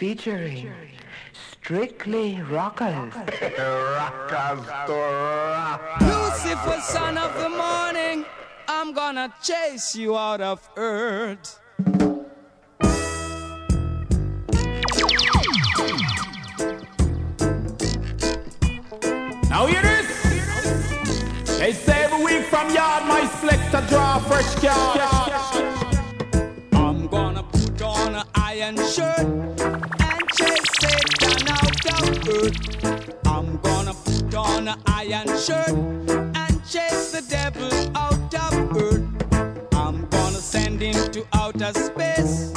featuring Strictly Rockers. rockers to rock. Lucifer, son of the morning, I'm gonna chase you out of earth. Now hear this. They say every week from yard my selector draw fresh card. I'm gonna put on an iron shirt and Satan out of earth. I'm gonna put on an iron shirt and chase the devil out of earth. I'm gonna send him to outer space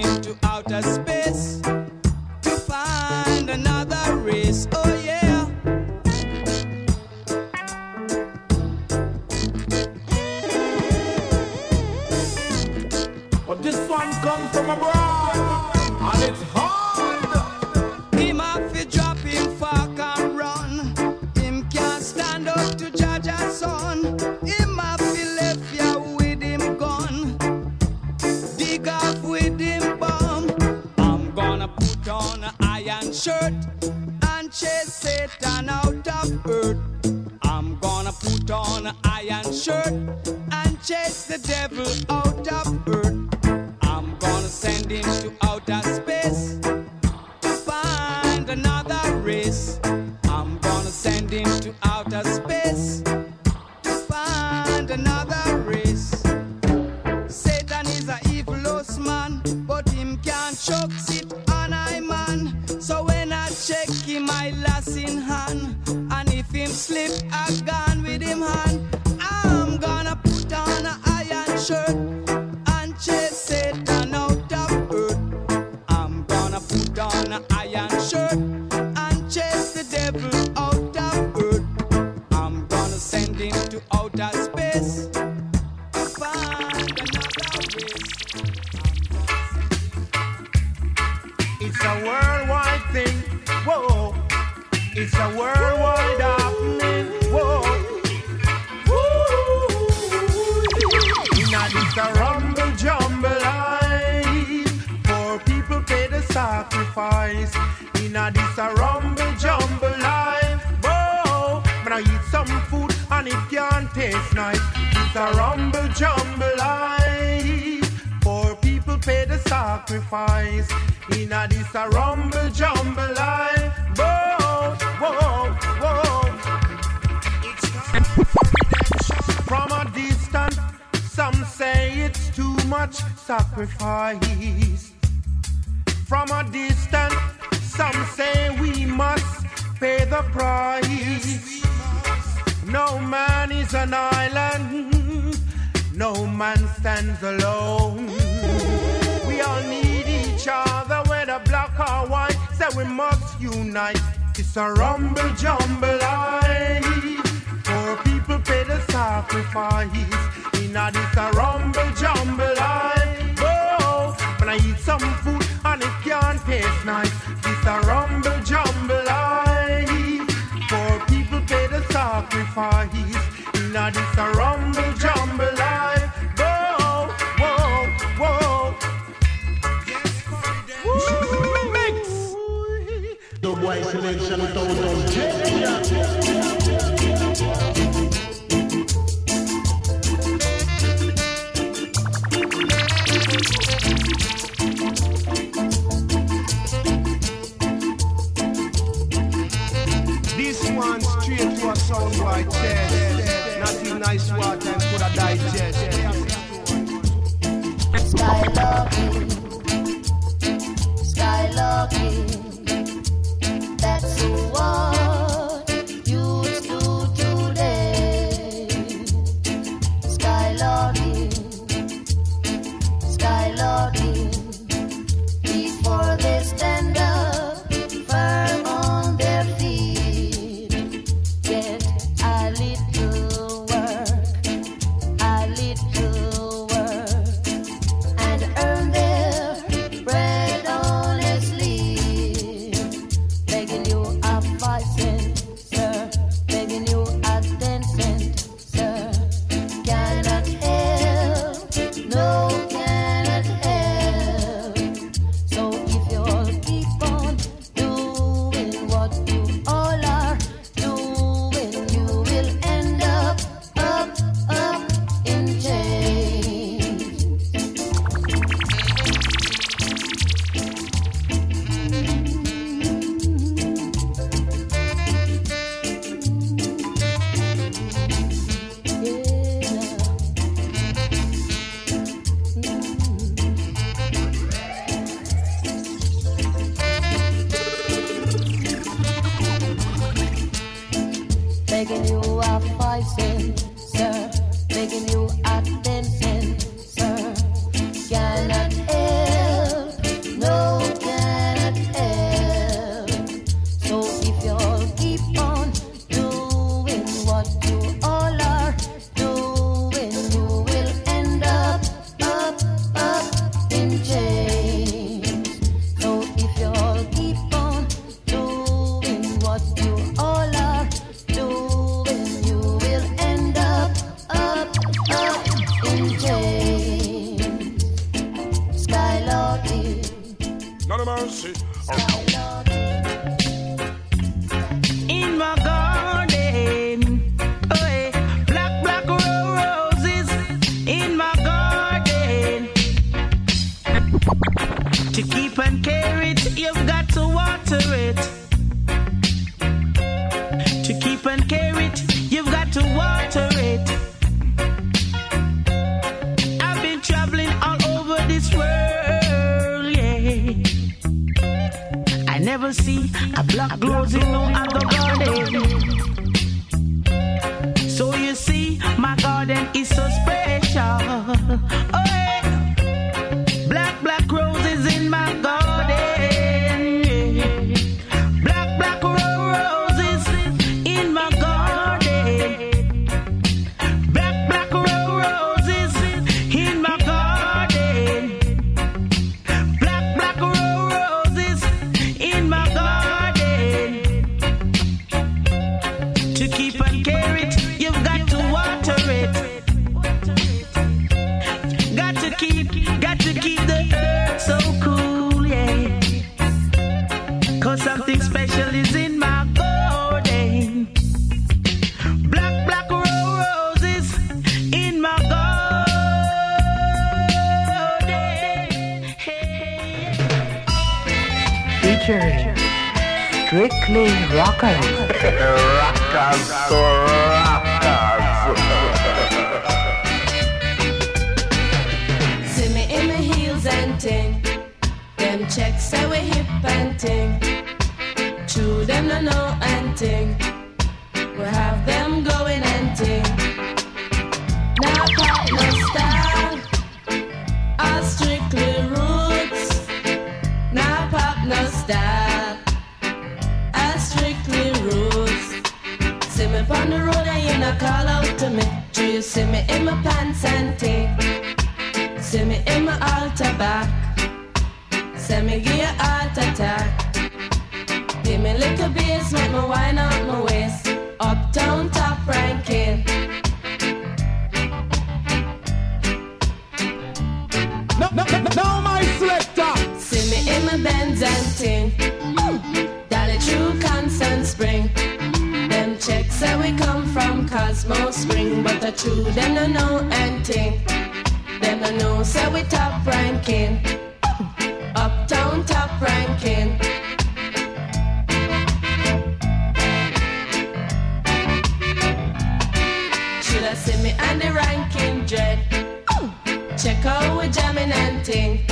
gonna a worldwide thing. Whoa. It's a worldwide happening. Whoa. Now this a rumble jumble life. Poor people pay the sacrifice. Inna this a rumble jumble life. Whoa. But I eat some food and it can't taste nice. It's a rumble jumble life. Pay the sacrifice. Inna this a rumble jumble life. Whoa, whoa, whoa. From a distance, some say it's too much sacrifice. From a distance, some say we must pay the price. No man is an island, no man stands alone. Or white, so we must unite. It's a rumble jumble life. Poor people pay the sacrifice. Inna this a rumble jumble life. Oh, when I eat some food and it can't taste nice. This a rumble jumble life. Poor people pay the sacrifice. Inna this a rumble jumble life. Boy selection without This of Featuring Strictly Rockers. rockers, rockers. See me in my heels and ting. Them checks say we hip and ting. True, them no know and ting. Me in my pants and ting? See me in my altar back. Send me give you heart attack. Give me little bass, make me wind up my waist. Uptown top ranking. No, no, no, no, my selector. See me in my Benz and ting. Come from Cosmo Spring, but the true them no know anything. Them no know say we top ranking. Uptown top ranking. Should I see me on the ranking dread? Check out we jamming and ting.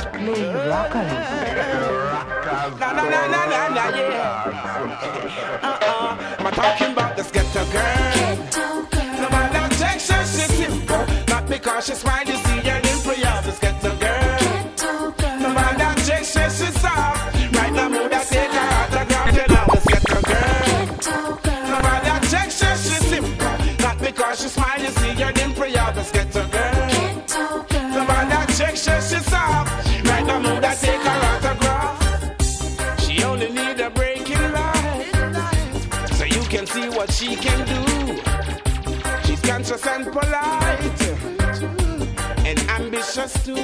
Strictly Rockers. Na na na na na na yeah. Uh-uh. I'm talking about this ghetto girl. No matter Texas, she's simple. Not because she's fine, you see she can do. She's conscious and polite And ambitious too.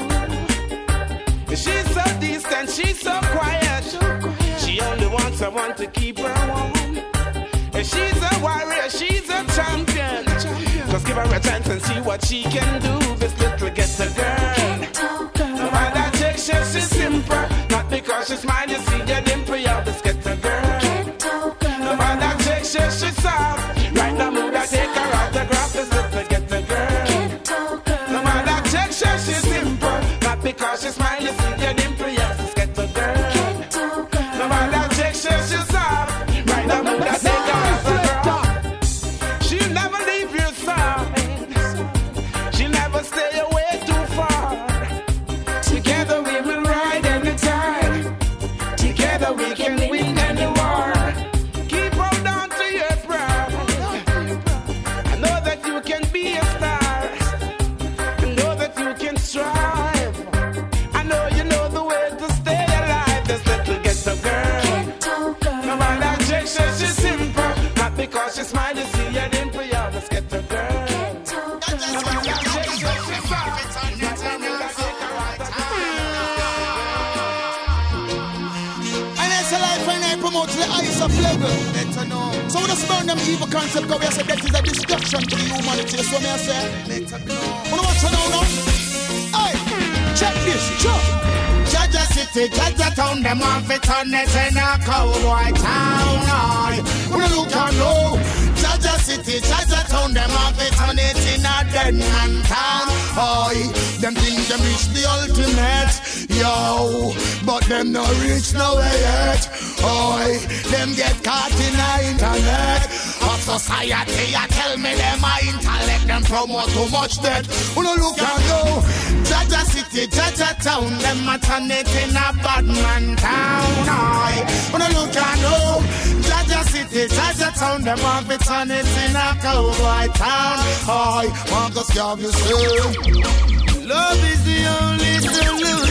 She's so distant, she's so quiet. She only wants someone to keep her warm. And she's a warrior, she's a champion. Just give her a chance and see what she can do. This little ghetto girl. No matter she's simple. Not because she's mine, you see your evil concept because we say that is a destruction to the humanity. So me I say. Better know. Wanna watch it now now? Hey, check this. Sure. Jah Jah City, Jah Jah Town, them want fi turn it in a cowboy town. Aye, when you look and know. Jah Jah City, Jah Jah Town, them want fi turn it in a dead man town. Aye, them think them reach the ultimate, yo, but them no reach nowhere yet. Aye, them get caught in the internet of society. I tell me them a intellect, them promote too much debt. When you look and know. Jah Jah City, Jah Jah Town, them a turn it in a bad man town. Aye, when you look and know, Jah Jah City, Jah Jah Town, them want to turn it in a cowboy town. Aye, Marcus Garvey say, Love is the only solution.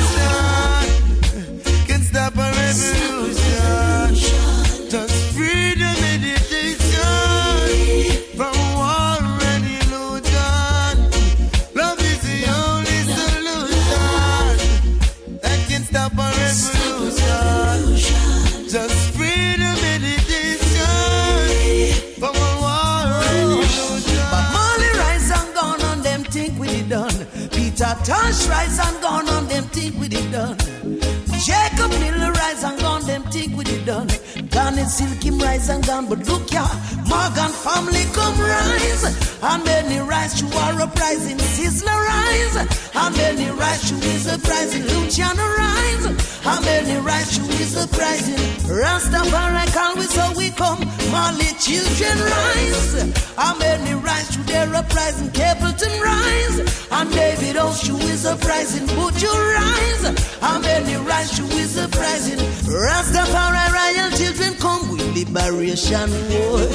How many righteous is surprising? Rastafari always so we come. Mali children rise. How many righteous they're uprising? Capleton rise. And David Oshu is surprising. Would you rise? How many righteous is surprising? Rastafari royal children come. We liberation war.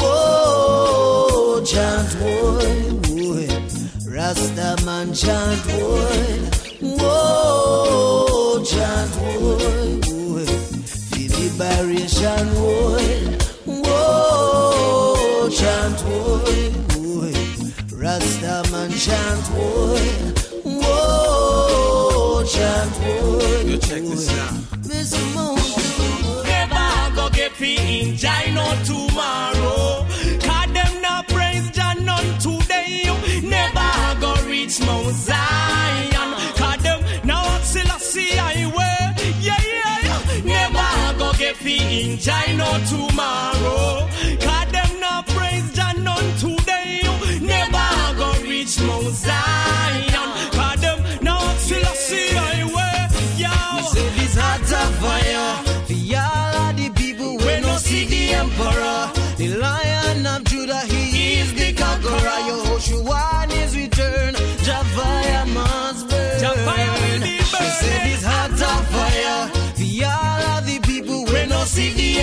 Whoa, chant boy, Rastaman chant boy. Whoa, John, whoa, whoa. Fifty variation, whoa. Whoa, chant, whoa. Rastaman chant, whoa. Whoa, chant, whoa. You check this out. Miss Moon. Never go get in Jino too. Enjoy no tomorrow. Cause them not praise Jah none today. Never go reach Mount Zion. Cause them now Selassie I way. Yeah. Say this heart of fire for all of the people when no see the emperor, the lion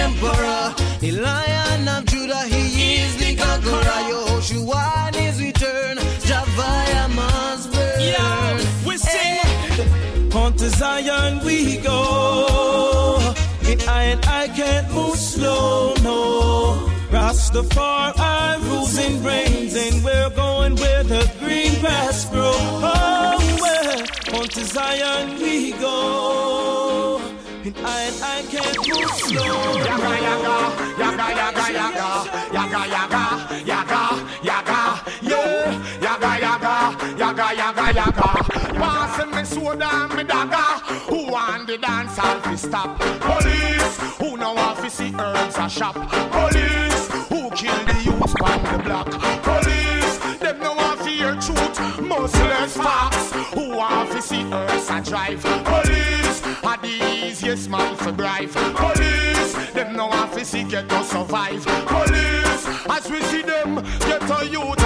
emperor, the lion of Judah. He is the conqueror. Yehoshua is return. Javaya must burn. Yeah, we sing. On to Zion we go. And I and I can't move slow, no. Rastafari rules and reigns, and we're going where the green grass grows. Oh, where on to Zion we go. And I and I. Yaga yaga, yaga yaga yaga, yaga yaga, yaga yaga, yeah. Yaga yaga, yaga yaga yaga. Passing me soda and me dagger. Who want the dance? I'll fi stop. Police, who know how fi see herbs a shop. Police, who kill the youth on the block. Police, them no want fear truth. Muslims fuck. Want fi see herbs a drive? Police, are the easiest man for bribe. Police, them know how fi see get to survive. Police, as we see them, get a youth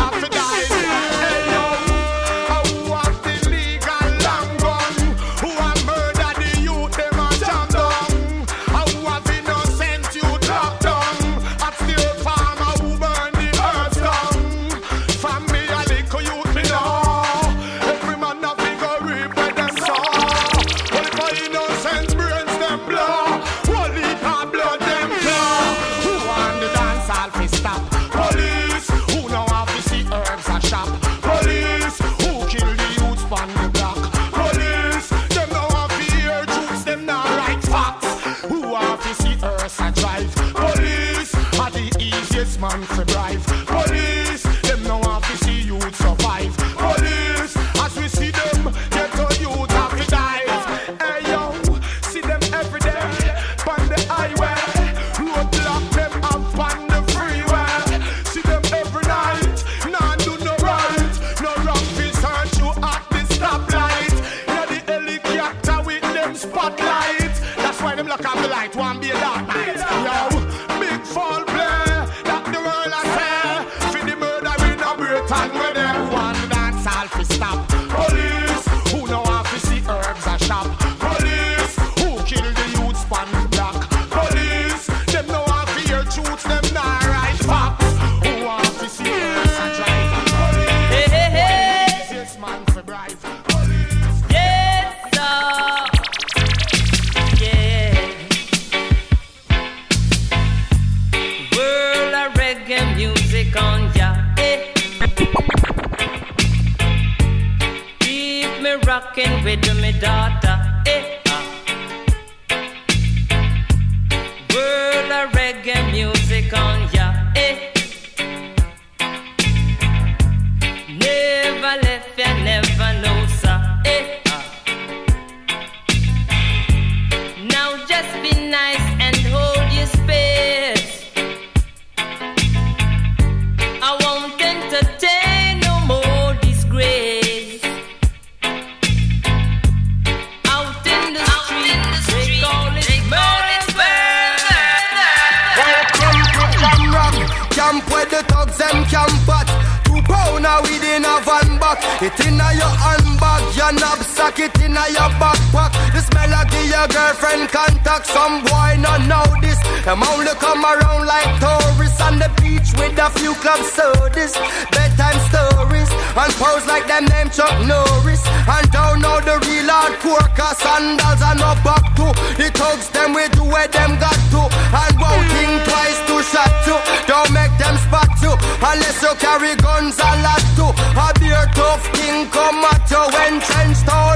club sodas, bedtime stories, and pose like them name Chuck Norris. And don't know the real hardcore, cause sandals are no back to. The thugs them we do where them got to. And won't think twice to shot to. Don't make them spot you, unless you carry guns a lot to. A beer tough king come at you when trench man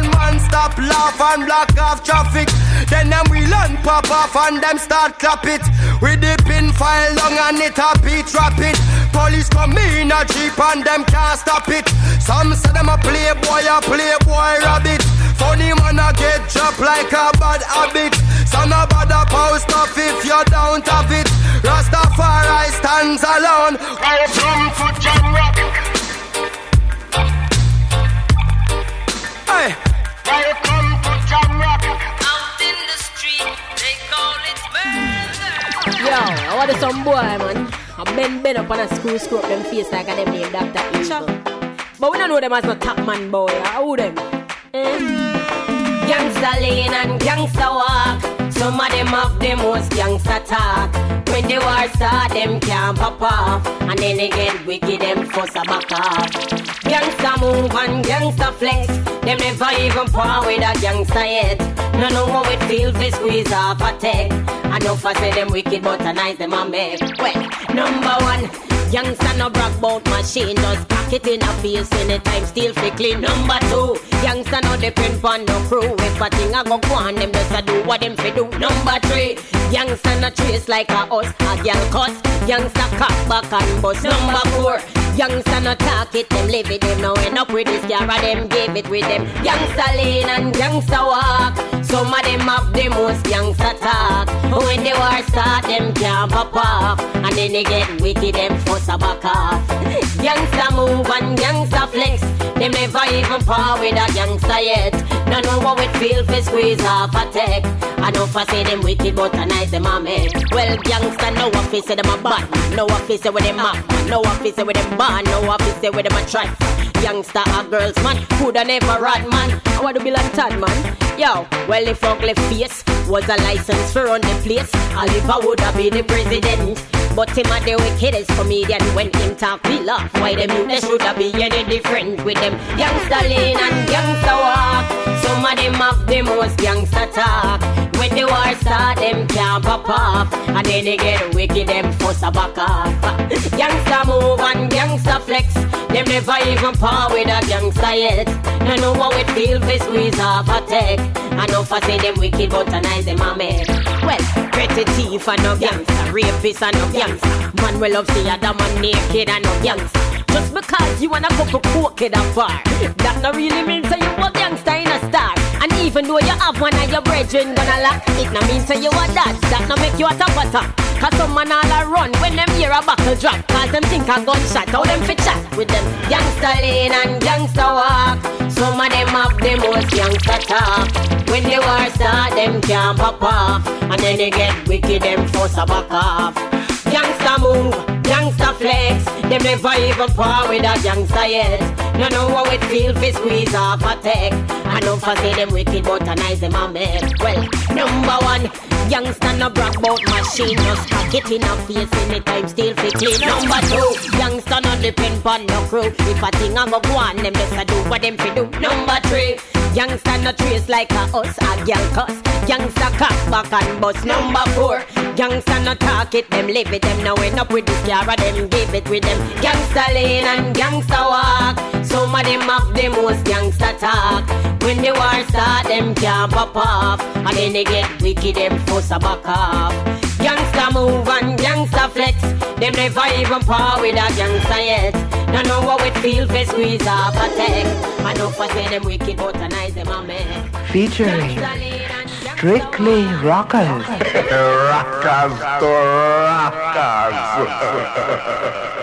stop laugh and block off traffic. Then them we learn pop off and them start clap it. With the pin file long and it a beat rapid. Police come in a jeep and them can't stop it. Some say them a playboy, a playboy rabbit. Funny man a get dropped like a bad habit. Some a bother post off if you don't have it. Rastafari stands alone. Welcome to Jam some boy, man. I bend bend up on a screw screw up them face like a them name Dr. Evil. But we don't know them as no top man boy. How them? Eh? Gangsta lane and gangsta walk. Some of them have the most gangsta talk. When the war start, them can't pop off. And then they get wicked, them fuss a back off. Gangsta move and gangsta flex. Them never even part with a gangsta yet. No know how it feels to squeeze off a tech. I know for say them wicked, but I nice them a make. Well, number one. Youngster no brag bout machine, just pack it in a face anytime still fi clean. Number two, youngster no depend pon no crew. If a thing a go go on, them just a do what them fi do. Number three, youngster no trace like a us, a girl cuss. Youngster cock back and bust. Number four, youngster no talk it, them live it, them no end up with this car, them give it with them. Youngster lean and youngster walk. Some of them have the most youngster talk. When the war start, them can't pop off. And then they get wicked, them fuss a back off. Youngster move and youngster flex. Them never even part with a youngster yet. No know how it feel for squeeze off a tech. I know for say them wicked, but nice them a make. Well, youngster no office say them a bad. No office say with them man. No office say with them bad. No office say with them a tribe. Youngster a girls man. Coulda never rat man. I want to be like Tad man. Yo, well if ugly face was a license for run the place, Oliver woulda be the president. But him a the wickedest comedian when him talk we laugh. Why them they shoulda be any different with them youngster lean and youngster walk. Some of them have the most youngster talk. When the war start, them can't pop off. And then they get wicked, them fuss a back off. Gangsta move and gangsta flex. Them never even par with a gangsta yet. No know how it feel fi squeeze off a tech. I know for say them wicked, but I nice them a make. Well, petty thief and no gangsta, rapist and no gangsta. Man will love see other man naked and no gangsta. Just because you wanna couple coke in a bar, that no really means that you a star. And even though you have one of your brethren gonna lock, it no mean say you a dad. That no make you a top. Cause some man all a run when them hear a buckle drop. Cause them think a gunshot. How them fit chat with them gangsta lane and gangsta walk. Some of them have the most gangsta talk. When the war start, them can't pop off. And then they get wicked, them force a back off. Gangsta move, gangsta flex. Them never even par with a gangsta yet. No know how it feel fi squeeze off a tech. I know for say them wicked, but I nice them a make. Well, number one, gangsta no brag about machine. Just cock it in a face anytime still fi clean. Number two, gangsta no depend pon no crew. If a thing a go go on, them just a do what them fi do. Number three. Youngster no trace like a us, a gal cuss. Youngster cock back and bust. Number four. Youngster no talk it, them live it, them now end up with this car, them give it with them. Gangster lane and gangster walk. Some of them have the most gangster talk. When the war start, them can't pop off. And then they get wicked, them fuss a back off. Gangster move and gangster flex. Them never even par with a gangster yet. No know how it feel to squeeze off a tech. I know for say them wicked, but I nice them a make. Featuring Strictly Rockers. rockers to rockers.